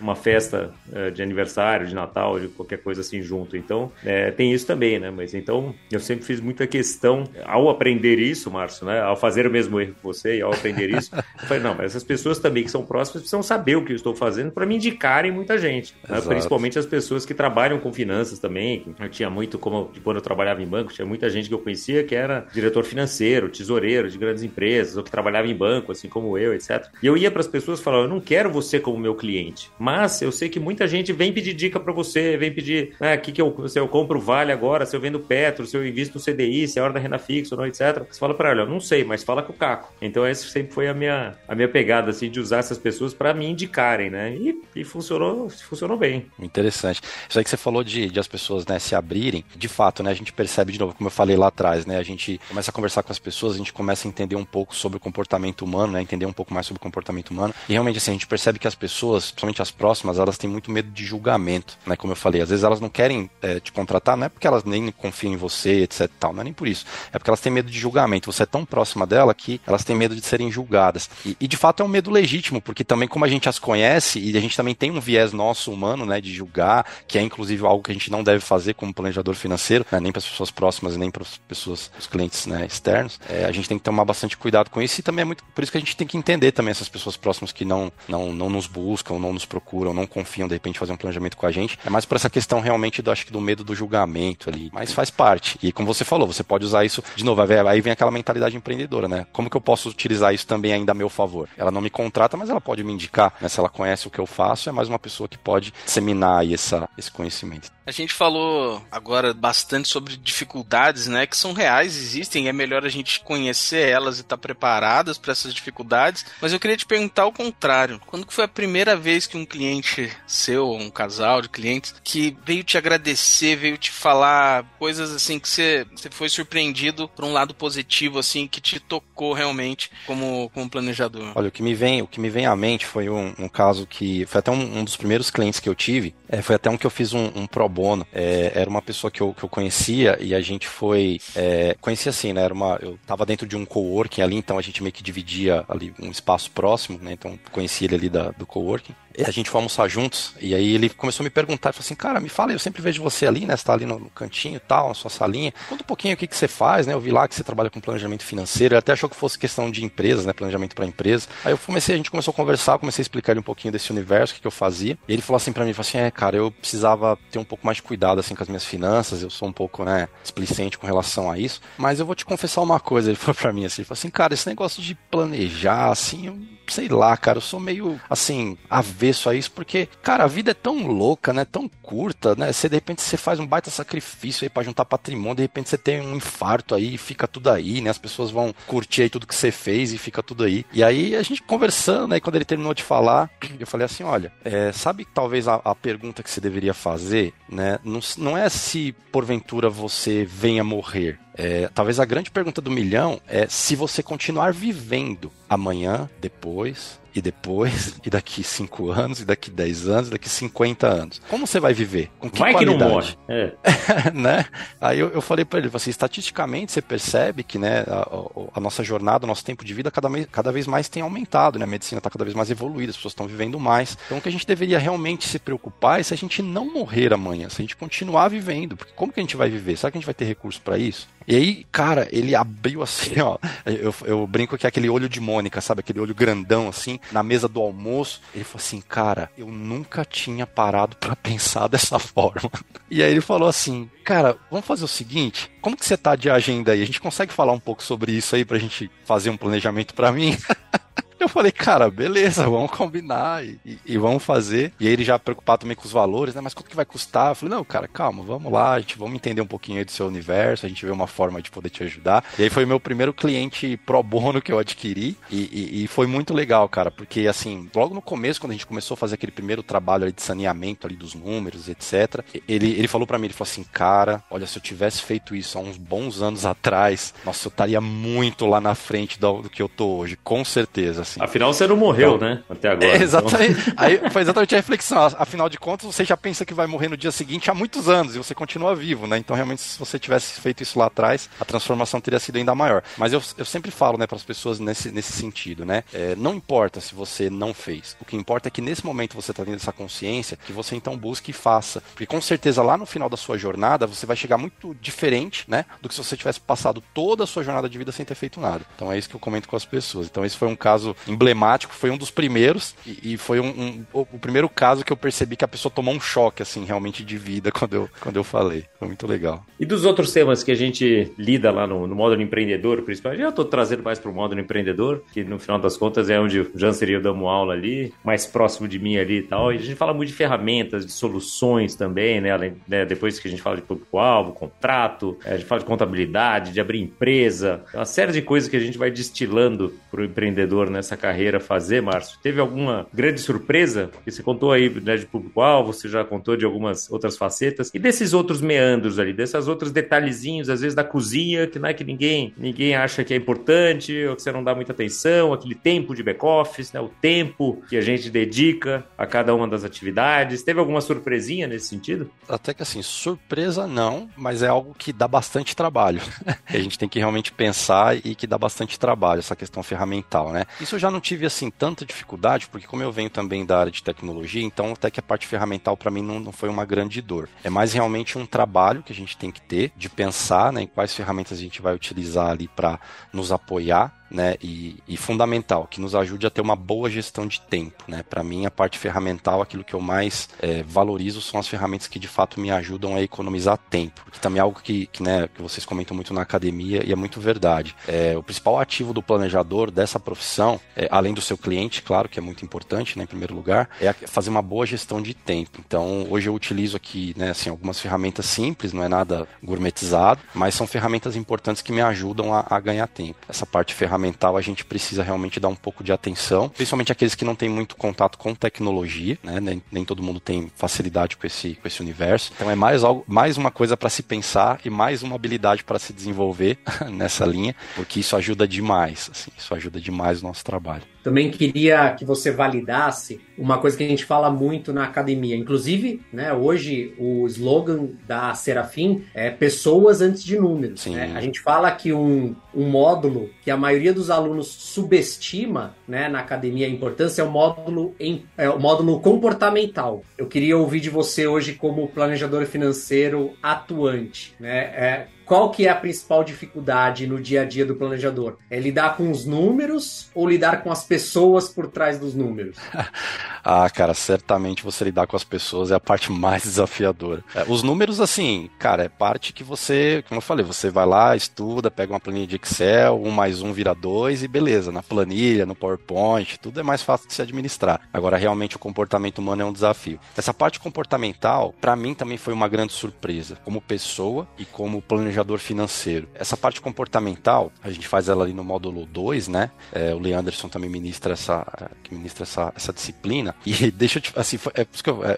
S2: numa festa é, de aniversário, de Natal, de qualquer coisa assim junto. Então, é, tem isso também, né? Mas então, eu sempre fiz muita questão, ao aprender isso, Márcio, né? Ao fazer o mesmo erro que você e ao aprender isso, eu falei, não, mas essas pessoas também que são próximas precisam saber o que eu estou fazendo para me indicarem muita gente, né? principalmente as pessoas que trabalham com finanças também. Eu tinha muito, como quando eu trabalhava em banco, tinha muita gente que eu conhecia que era diretor financeiro, tesoureiro de grandes empresas, ou que trabalhava em banco, assim como eu, etc. E eu ia para as pessoas e falava: Eu não quero você como meu cliente, mas eu sei que muita gente vem pedir dica para você, vem pedir né, que, que eu, se eu compro vale agora, se eu vendo Petro, se eu invisto no CDI, se é hora da renda fixa ou não, etc. Você fala para ela: Eu não sei, mas fala com o Caco. Então, essa sempre foi a minha, a minha pegada, assim, de usar essas pessoas para me indicarem, né? E, e funcionou, funcionou bem.
S4: Interessante. Isso aí que você falou de, de as pessoas né, se abrirem, de fato, né, a gente percebe de novo, como eu falei lá atrás, né, a gente começa a conversar com as pessoas, a gente começa a entender um pouco sobre o comportamento humano, né, entender um pouco mais sobre o comportamento humano. E realmente, assim, a gente percebe que as pessoas, principalmente as próximas, elas têm muito medo de julgamento, né, como eu falei. Às vezes elas não querem é, te contratar, não é porque elas nem confiam em você, etc. Tal, não é nem por isso. É porque elas têm medo de julgamento. Você é tão próxima dela que elas têm medo de serem julgadas. E, e de fato é um medo legítimo, porque também, como a gente as conhece e a gente também tem um viés nosso humano, né, de julgar, que é inclusive algo que a gente não deve fazer como planejador financeiro, né, nem para as pessoas próximas nem para as pessoas, os clientes né, externos. É, a gente tem que tomar bastante cuidado com isso e também é muito por isso que a gente tem que entender também essas pessoas próximas que não, não, não nos buscam, não nos procuram, não confiam de repente fazer um planejamento com a gente. É mais por essa questão realmente do acho que do medo do julgamento ali, mas faz parte. E como você falou, você pode usar isso de novo. Aí vem aquela mentalidade empreendedora, né? Como que eu posso utilizar isso também ainda a meu favor? Ela não me contrata, mas ela pode me indicar. Né? Se ela conhece o que eu faço, é mais uma pessoa que pode disseminar essa, esse conhecimento.
S1: A gente falou agora bastante sobre dificuldades, né, que são reais, existem, é melhor a gente conhecer elas e estar tá preparadas para essas dificuldades. Mas eu queria te perguntar o contrário. Quando foi a primeira vez que um cliente seu, um casal de clientes, que veio te agradecer, veio te falar coisas assim que você, você foi surpreendido por um lado positivo, assim, que te tocou realmente como, como planejador?
S4: Olha, o que me vem, o que me vem à mente foi um, um caso que foi até um, um, dos primeiros clientes que eu tive. É, foi até um que eu fiz um, um pro bono. É, era uma pessoa que eu, que eu conhecia e a gente foi. É, conhecia assim, né? Era uma, eu tava dentro de um coworking ali, então a gente meio que dividia ali um espaço próximo, né? Então conheci ele ali da, do coworking a gente foi almoçar juntos, e aí ele começou a me perguntar, falou assim, cara, me fala, eu sempre vejo você ali, né, você tá ali no, cantinho e tal, na sua salinha, conta um pouquinho o que, que você faz, né, eu vi lá que você trabalha com planejamento financeiro, ele até achou que fosse questão de empresas, né, planejamento para empresa, aí eu comecei, a gente começou a conversar, comecei a explicar ele um pouquinho desse universo, o que, que eu fazia, e ele falou assim para mim, falou assim, é, cara, eu precisava ter um pouco mais de cuidado, assim, com as minhas finanças, eu sou um pouco, né, explicente com relação a isso, mas eu vou te confessar uma coisa, ele falou para mim assim, ele falou assim, cara, esse negócio de planejar, assim, eu sei lá, cara, eu sou meio, assim, avesso agradeço a isso, porque, cara, a vida é tão louca, né? Tão curta, né? Você, de repente, você faz um baita sacrifício aí pra juntar patrimônio, de repente você tem um infarto aí fica tudo aí, né? As pessoas vão curtir aí tudo que você fez e fica tudo aí. E aí a gente conversando, né? Quando ele terminou de falar, eu falei assim: olha, é, sabe talvez a, a, pergunta que você deveria fazer, né? Não, não é se porventura você venha morrer. É, talvez a grande pergunta do milhão é se você continuar vivendo amanhã, depois, e depois, e daqui 5 anos, e daqui 10 anos, e daqui 50 anos. Como você vai viver? Com que
S2: vai
S4: qualidade?
S2: que não morre. É.
S4: né? Aí eu, eu falei para ele, assim, estatisticamente você percebe que né, a, a, nossa jornada, o nosso tempo de vida cada, cada vez mais tem aumentado, né? A medicina está cada vez mais evoluída, as pessoas estão vivendo mais. Então o que a gente deveria realmente se preocupar é se a gente não morrer amanhã, se a gente continuar vivendo. Porque como que a gente vai viver? Será que a gente vai ter recurso para isso? E aí, cara, ele abriu assim, ó. Eu, eu brinco que é aquele olho de Mônica, sabe? Aquele olho grandão, assim, na mesa do almoço. Ele falou assim, cara, eu nunca tinha parado para pensar dessa forma. E aí ele falou assim, cara, vamos fazer o seguinte: como que você tá de agenda aí? A gente consegue falar um pouco sobre isso aí pra gente fazer um planejamento para mim? Eu falei, cara, beleza, vamos combinar e, e, e, vamos fazer. E aí ele já preocupado também com os valores, né? Mas quanto que vai custar? Eu falei, não, cara, calma, vamos lá, a gente vamos entender um pouquinho aí do seu universo, a gente vê uma forma de poder te ajudar. E aí foi o meu primeiro cliente pro bono que eu adquiri e, e, foi muito legal, cara, porque assim, logo no começo, quando a gente começou a fazer aquele primeiro trabalho de saneamento ali dos números, etc., ele, ele falou para mim, ele falou assim, cara, olha, se eu tivesse feito isso há uns bons anos atrás, nossa, eu estaria muito lá na frente do, do que eu tô hoje, com certeza assim.
S2: Afinal, você não morreu, então, né? Até agora.
S4: É, exatamente. Então... Aí foi exatamente a reflexão. Afinal de contas, você já pensa que vai morrer no dia seguinte há muitos anos e você continua vivo, né? Então, realmente, se você tivesse feito isso lá atrás, a transformação teria sido ainda maior. Mas eu, eu sempre falo, né, para as pessoas nesse, nesse sentido, né? É, não importa se você não fez. O que importa é que nesse momento você está tendo essa consciência, que você então busque e faça. Porque com certeza lá no final da sua jornada, você vai chegar muito diferente, né? Do que se você tivesse passado toda a sua jornada de vida sem ter feito nada. Então é isso que eu comento com as pessoas. Então esse foi um caso emblemático, foi um dos primeiros, e, e foi um, um, o, primeiro caso que eu percebi que a pessoa tomou um choque, assim, realmente de vida quando eu, quando eu falei. Foi muito legal.
S2: E dos outros temas que a gente lida lá no, no módulo empreendedor, principalmente, eu estou trazendo mais para o módulo empreendedor, que no final das contas é onde o Janser e eu damos aula ali, mais próximo de mim ali e tal, e a gente fala muito de ferramentas, de soluções também, né, além, né depois que a gente fala de público-alvo, contrato, a gente fala de contabilidade, de abrir empresa, uma série de coisas que a gente vai destilando para o empreendedor nessa carreira fazer, Márcio? Teve alguma grande surpresa? Porque você contou aí né, de público-alvo, você já contou de algumas outras facetas. E desses outros meandros ali, desses outros detalhezinhos, às vezes da cozinha, que não é que ninguém, ninguém acha que é importante, ou que você não dá muita atenção, aquele tempo de back-office, né, o tempo que a gente dedica a cada uma das atividades. Teve alguma surpresinha nesse sentido?
S4: Até que assim, surpresa não, mas é algo que dá bastante trabalho. a gente tem que realmente pensar e que dá bastante trabalho, essa questão ferramental, né? Isso eu já não tive assim tanta dificuldade, porque como eu venho também da área de tecnologia, então até que a parte ferramental para mim não, não, foi uma grande dor. É mais realmente um trabalho que a gente tem que ter de pensar né, em quais ferramentas a gente vai utilizar ali para nos apoiar né, e, e, fundamental, que nos ajude a ter uma boa gestão de tempo. Né? Para mim, a parte ferramental, aquilo que eu mais é, valorizo são as ferramentas que de fato me ajudam a economizar tempo. Que também é algo que, que, né, que vocês comentam muito na academia e é muito verdade. É, o principal ativo do planejador dessa profissão, é, além do seu cliente, claro que é muito importante, né, em primeiro lugar, é fazer uma boa gestão de tempo. Então, hoje eu utilizo aqui né, assim, algumas ferramentas simples, não é nada gourmetizado, mas são ferramentas importantes que me ajudam a, a ganhar tempo. Essa parte ferramental ferramental a gente precisa realmente dar um pouco de atenção, principalmente aqueles que não têm muito contato com tecnologia, né? Nem, nem todo mundo tem facilidade com esse, com esse universo. Então é mais algo, mais uma coisa para se pensar e mais uma habilidade para se desenvolver nessa linha, porque isso ajuda demais, assim, isso ajuda demais o nosso trabalho.
S3: Também queria que você validasse uma coisa que a gente fala muito na academia. Inclusive, né, hoje o slogan da Serafim é pessoas antes de números. Né? A gente fala que um, um módulo que a maioria dos alunos subestima né, na academia a importância é o módulo, em, é o módulo comportamental. Eu queria ouvir de você hoje como planejador financeiro atuante. Né? É, qual que é a principal dificuldade no dia a dia do planejador? É lidar com os números ou lidar com as pessoas por trás dos números?
S4: ah, cara, certamente você lidar com as pessoas é a parte mais desafiadora. É, os números, assim, cara, é parte que você, como eu falei, você vai lá, estuda, pega uma planilha de Excel, um mais um vira dois e beleza. Na planilha, no PowerPoint, tudo é mais fácil de se administrar. Agora, realmente, o comportamento humano é um desafio. Essa parte comportamental, para mim, também foi uma grande surpresa, como pessoa e como planejador financeiro. Essa parte comportamental, a gente faz ela ali no módulo 2, né? É, o Leanderson também ministra essa, que ministra essa, essa disciplina. E deixa eu te, assim, é, é,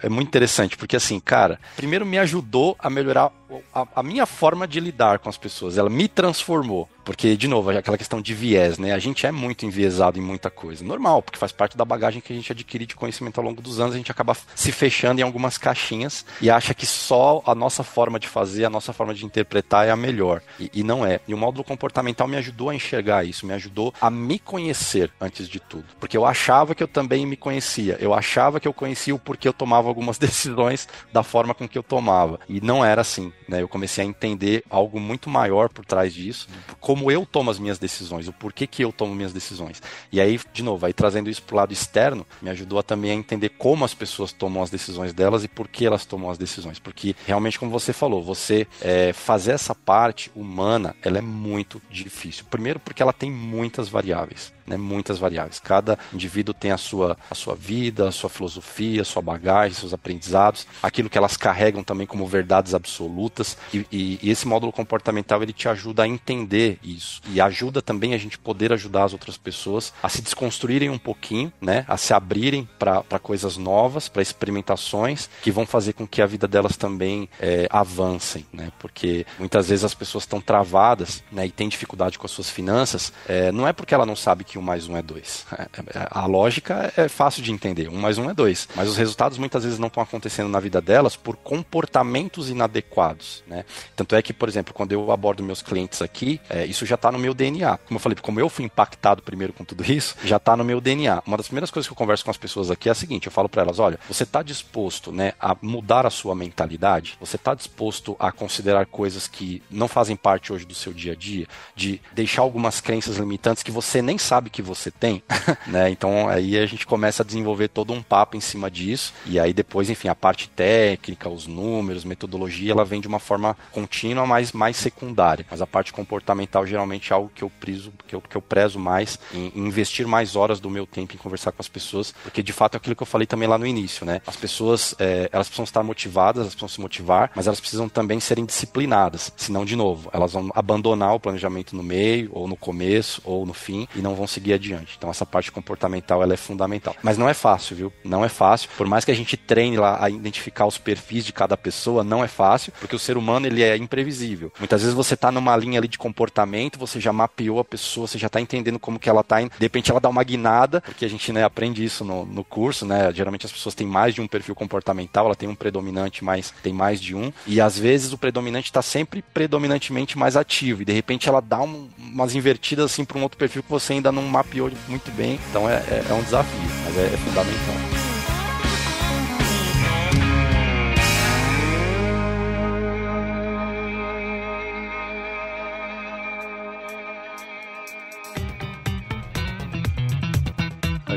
S4: é muito interessante, porque assim, cara, primeiro me ajudou a melhorar a, a, minha forma de lidar com as pessoas, ela me transformou. Porque, de novo, aquela questão de viés, né? A gente é muito enviesado em muita coisa. Normal, porque faz parte da bagagem que a gente adquire de conhecimento ao longo dos anos, a gente acaba se fechando em algumas caixinhas e acha que só a nossa forma de fazer, a nossa forma de interpretar é a melhor. E, e não é. E o módulo comportamental me ajudou a enxergar isso, me ajudou a me conhecer antes de tudo. Porque eu achava que eu também me conhecia. Eu achava que eu conhecia o porquê eu tomava algumas decisões da forma com que eu tomava. E não era assim. Né? Eu comecei a entender algo muito maior por trás disso, como eu tomo as minhas decisões, o porquê que eu tomo minhas decisões. E aí, de novo, aí trazendo isso para o lado externo, me ajudou a também a entender como as pessoas tomam as decisões delas e por que elas tomam as decisões. Porque realmente, como você falou, você é, fazer essa parte humana, ela é muito difícil. Primeiro, porque ela tem muitas variáveis né, muitas variáveis. Cada indivíduo tem a sua, a sua vida, a sua filosofia, a sua bagagem, seus aprendizados, aquilo que elas carregam também como verdades absolutas. E, e, e, esse módulo comportamental ele te ajuda a entender isso e ajuda também a gente poder ajudar as outras pessoas a se desconstruírem um pouquinho, né, a se abrirem para coisas novas, para experimentações que vão fazer com que a vida delas também é, avancem, né, porque muitas vezes as pessoas estão travadas, né, e têm dificuldade com as suas finanças, é, não é porque ela não sabe que um mais um é dois. É, é, a lógica é fácil de entender. Um mais um é dois. Mas os resultados muitas vezes não estão acontecendo na vida delas por comportamentos inadequados. Né? Tanto é que, por exemplo, quando eu abordo meus clientes aqui, é, isso já está no meu DNA. Como eu falei, como eu fui impactado primeiro com tudo isso, já está no meu DNA. Uma das primeiras coisas que eu converso com as pessoas aqui é a seguinte: eu falo para elas, olha, você está disposto né, a mudar a sua mentalidade? Você está disposto a considerar coisas que não fazem parte hoje do seu dia a dia? De deixar algumas crenças limitantes que você nem sabe que você tem, né? Então aí a gente começa a desenvolver todo um papo em cima disso e aí depois, enfim, a parte técnica, os números, metodologia, ela vem de uma forma contínua, mas mais secundária. Mas a parte comportamental geralmente é algo que eu prezo, que eu, que eu prezo mais em investir mais horas do meu tempo em conversar com as pessoas, porque de fato é aquilo que eu falei também lá no início, né? As pessoas, é, elas precisam estar motivadas, elas precisam se motivar, mas elas precisam também serem disciplinadas, senão de novo, elas vão abandonar o planejamento no meio, ou no começo, ou no fim, e não vão seguir adiante. Então essa parte comportamental ela é fundamental. Mas não é fácil, viu? Não é fácil. Por mais que a gente treine lá a identificar os perfis de cada pessoa, não é fácil, porque o ser humano ele é imprevisível. Muitas vezes você tá numa linha ali de comportamento, você já mapeou a pessoa, você já tá entendendo como que ela tá indo. De repente ela dá uma guinada, porque a gente né, aprende isso no, no curso, né? Geralmente as pessoas têm mais de um perfil comportamental, ela tem um predominante, mas tem mais de um. E às vezes o predominante está sempre predominantemente mais ativo. E de repente ela dá um, umas invertidas assim para um outro perfil que você ainda não mapeou muito bem, então é, é, é um desafio, mas é, é fundamental.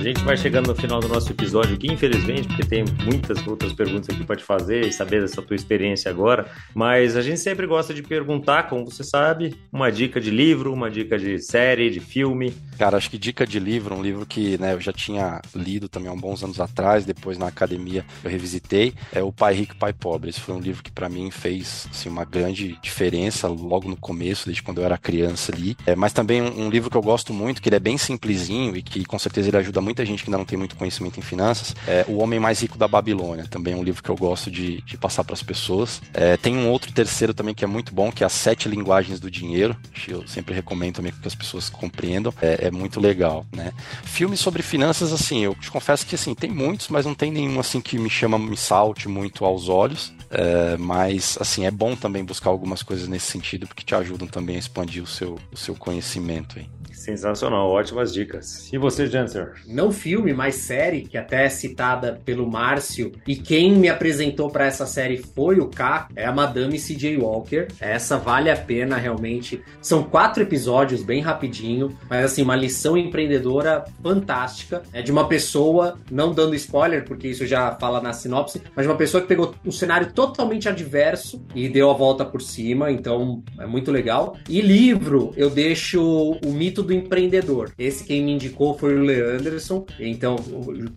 S2: Gente vai chegando no final do nosso episódio aqui, infelizmente, porque tem muitas outras perguntas aqui para te fazer e saber dessa tua experiência agora. Mas a gente sempre gosta de perguntar, como você sabe, uma dica de livro, uma dica de série, de filme.
S4: Cara, acho que dica de livro, um livro que né, eu já tinha lido também há uns bons anos atrás, depois na academia eu revisitei, é O Pai Rico, Pai Pobre. Esse foi um livro que para mim fez assim, uma grande diferença logo no começo, desde quando eu era criança ali. É, mas também um, um livro que eu gosto muito, que ele é bem simplesinho e que com certeza ele ajuda muita gente que ainda não tem muito conhecimento em finanças, é O Homem Mais Rico da Babilônia. Também é um livro que eu gosto de, de passar para as pessoas. É, tem um outro terceiro também que é muito bom, que é As Sete Linguagens do Dinheiro. Eu sempre recomendo também que as pessoas compreendam. É, é muito legal, né? Filmes sobre finanças, assim, eu te confesso que assim, tem muitos, mas não tem nenhum assim que me chama, me salte muito aos olhos. É, mas assim é bom também buscar algumas coisas nesse sentido porque te ajudam também a expandir o seu, o seu conhecimento aí.
S2: Sensacional, ótimas dicas. E você, Janser?
S3: Não filme, mas série, que até é citada pelo Márcio. E quem me apresentou para essa série foi o K, é a Madame C.J. Walker. Essa vale a pena realmente. São quatro episódios, bem rapidinho, mas assim, uma lição empreendedora fantástica. É de uma pessoa, não dando spoiler, porque isso já fala na sinopse, mas uma pessoa que pegou um cenário totalmente adverso e deu a volta por cima, então é muito legal. E livro, eu deixo o mito do empreendedor. Esse quem me indicou foi o Leanderson, então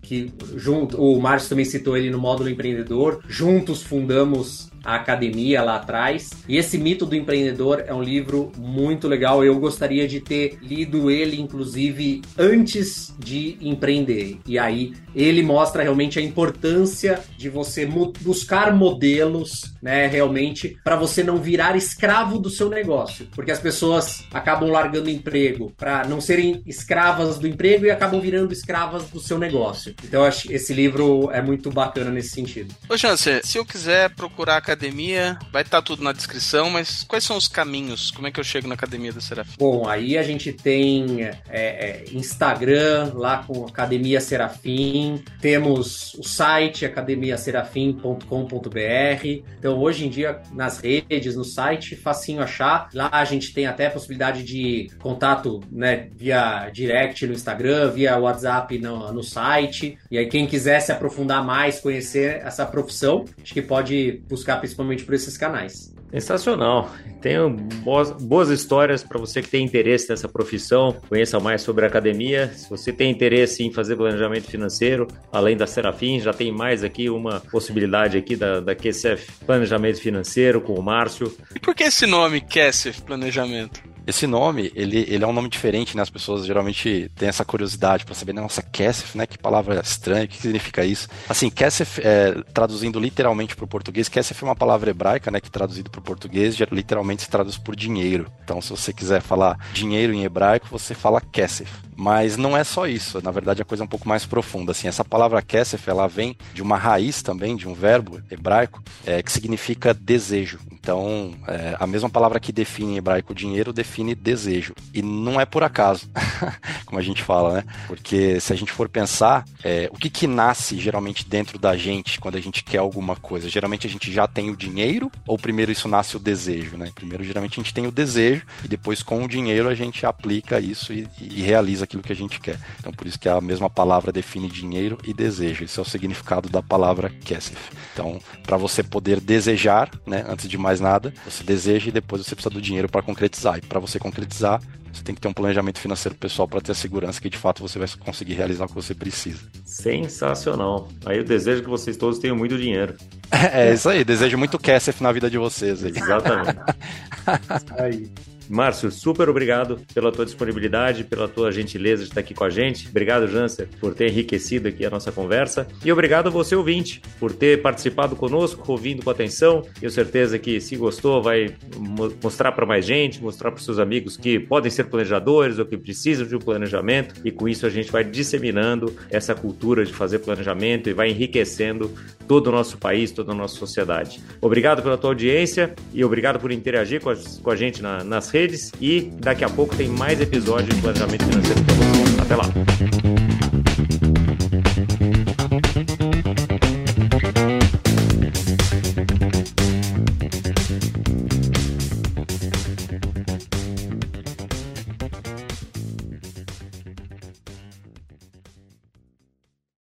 S3: que junto, o Márcio também citou ele no módulo empreendedor. Juntos fundamos a academia lá atrás. E esse mito do empreendedor é um livro muito legal. Eu gostaria de ter lido ele, inclusive, antes de empreender. E aí ele mostra realmente a importância de você buscar modelos, né, realmente, para você não virar escravo do seu negócio. Porque as pessoas acabam largando emprego para não serem escravas do emprego e acabam virando escravas do seu negócio. Então, acho esse livro é muito bacana nesse sentido.
S1: Ô, Chance, se eu quiser procurar academia vai estar tá tudo na descrição, mas quais são os caminhos? Como é que eu chego na academia da Serafim?
S3: Bom, aí a gente tem é, é, Instagram lá com Academia Serafim, temos o site academiaserafim.com.br. Então, hoje em dia, nas redes, no site, facinho achar. Lá a gente tem até a possibilidade de contato né, via direct no Instagram, via WhatsApp no, no site. E aí, quem quiser se aprofundar mais, conhecer essa profissão, acho que pode buscar principalmente por esses canais.
S2: Sensacional. Tenho boas, boas histórias para você que tem interesse nessa profissão, conheça mais sobre a academia. Se você tem interesse em fazer planejamento financeiro, além da Serafim, já tem mais aqui uma possibilidade aqui da, da QCF Planejamento Financeiro com o Márcio.
S1: E por que esse nome, QCF Planejamento?
S4: Esse nome, ele, ele é um nome diferente, né? As pessoas geralmente têm essa curiosidade para saber, nossa, Kessef, né? Que palavra estranha, o que significa isso? Assim, Kessef, é, traduzindo literalmente para o português, Kessef é uma palavra hebraica, né? Que traduzido para o português, literalmente se traduz por dinheiro. Então, se você quiser falar dinheiro em hebraico, você fala Kessef. Mas não é só isso, na verdade a coisa é um pouco mais profunda. Assim, essa palavra Kessef, ela vem de uma raiz também, de um verbo hebraico, é, que significa desejo. Então, é, a mesma palavra que define em hebraico dinheiro define desejo. E não é por acaso, como a gente fala, né? Porque se a gente for pensar, é, o que, que nasce geralmente dentro da gente quando a gente quer alguma coisa? Geralmente a gente já tem o dinheiro ou primeiro isso nasce o desejo, né? Primeiro, geralmente a gente tem o desejo e depois com o dinheiro a gente aplica isso e, e realiza aquilo que a gente quer. Então, por isso que a mesma palavra define dinheiro e desejo. Esse é o significado da palavra kesef. Então, para você poder desejar, né, antes de mais nada, você deseja e depois você precisa do dinheiro para concretizar. E para você concretizar, você tem que ter um planejamento financeiro pessoal para ter a segurança que de fato você vai conseguir realizar o que você precisa.
S2: Sensacional. Aí eu desejo que vocês todos tenham muito dinheiro.
S4: É, é isso aí. Desejo muito Kessef na vida de vocês. Aí.
S2: Exatamente. aí. Márcio, super obrigado pela tua disponibilidade, pela tua gentileza de estar aqui com a gente. Obrigado, Janser, por ter enriquecido aqui a nossa conversa. E obrigado a você, ouvinte, por ter participado conosco, ouvindo com atenção. Tenho certeza que, se gostou, vai mostrar para mais gente, mostrar para seus amigos que podem ser planejadores ou que precisam de um planejamento. E com isso a gente vai disseminando essa cultura de fazer planejamento e vai enriquecendo todo o nosso país, toda a nossa sociedade. Obrigado pela tua audiência e obrigado por interagir com a, com a gente na, nas redes e daqui a pouco tem mais episódios de planejamento financeiro. Até lá!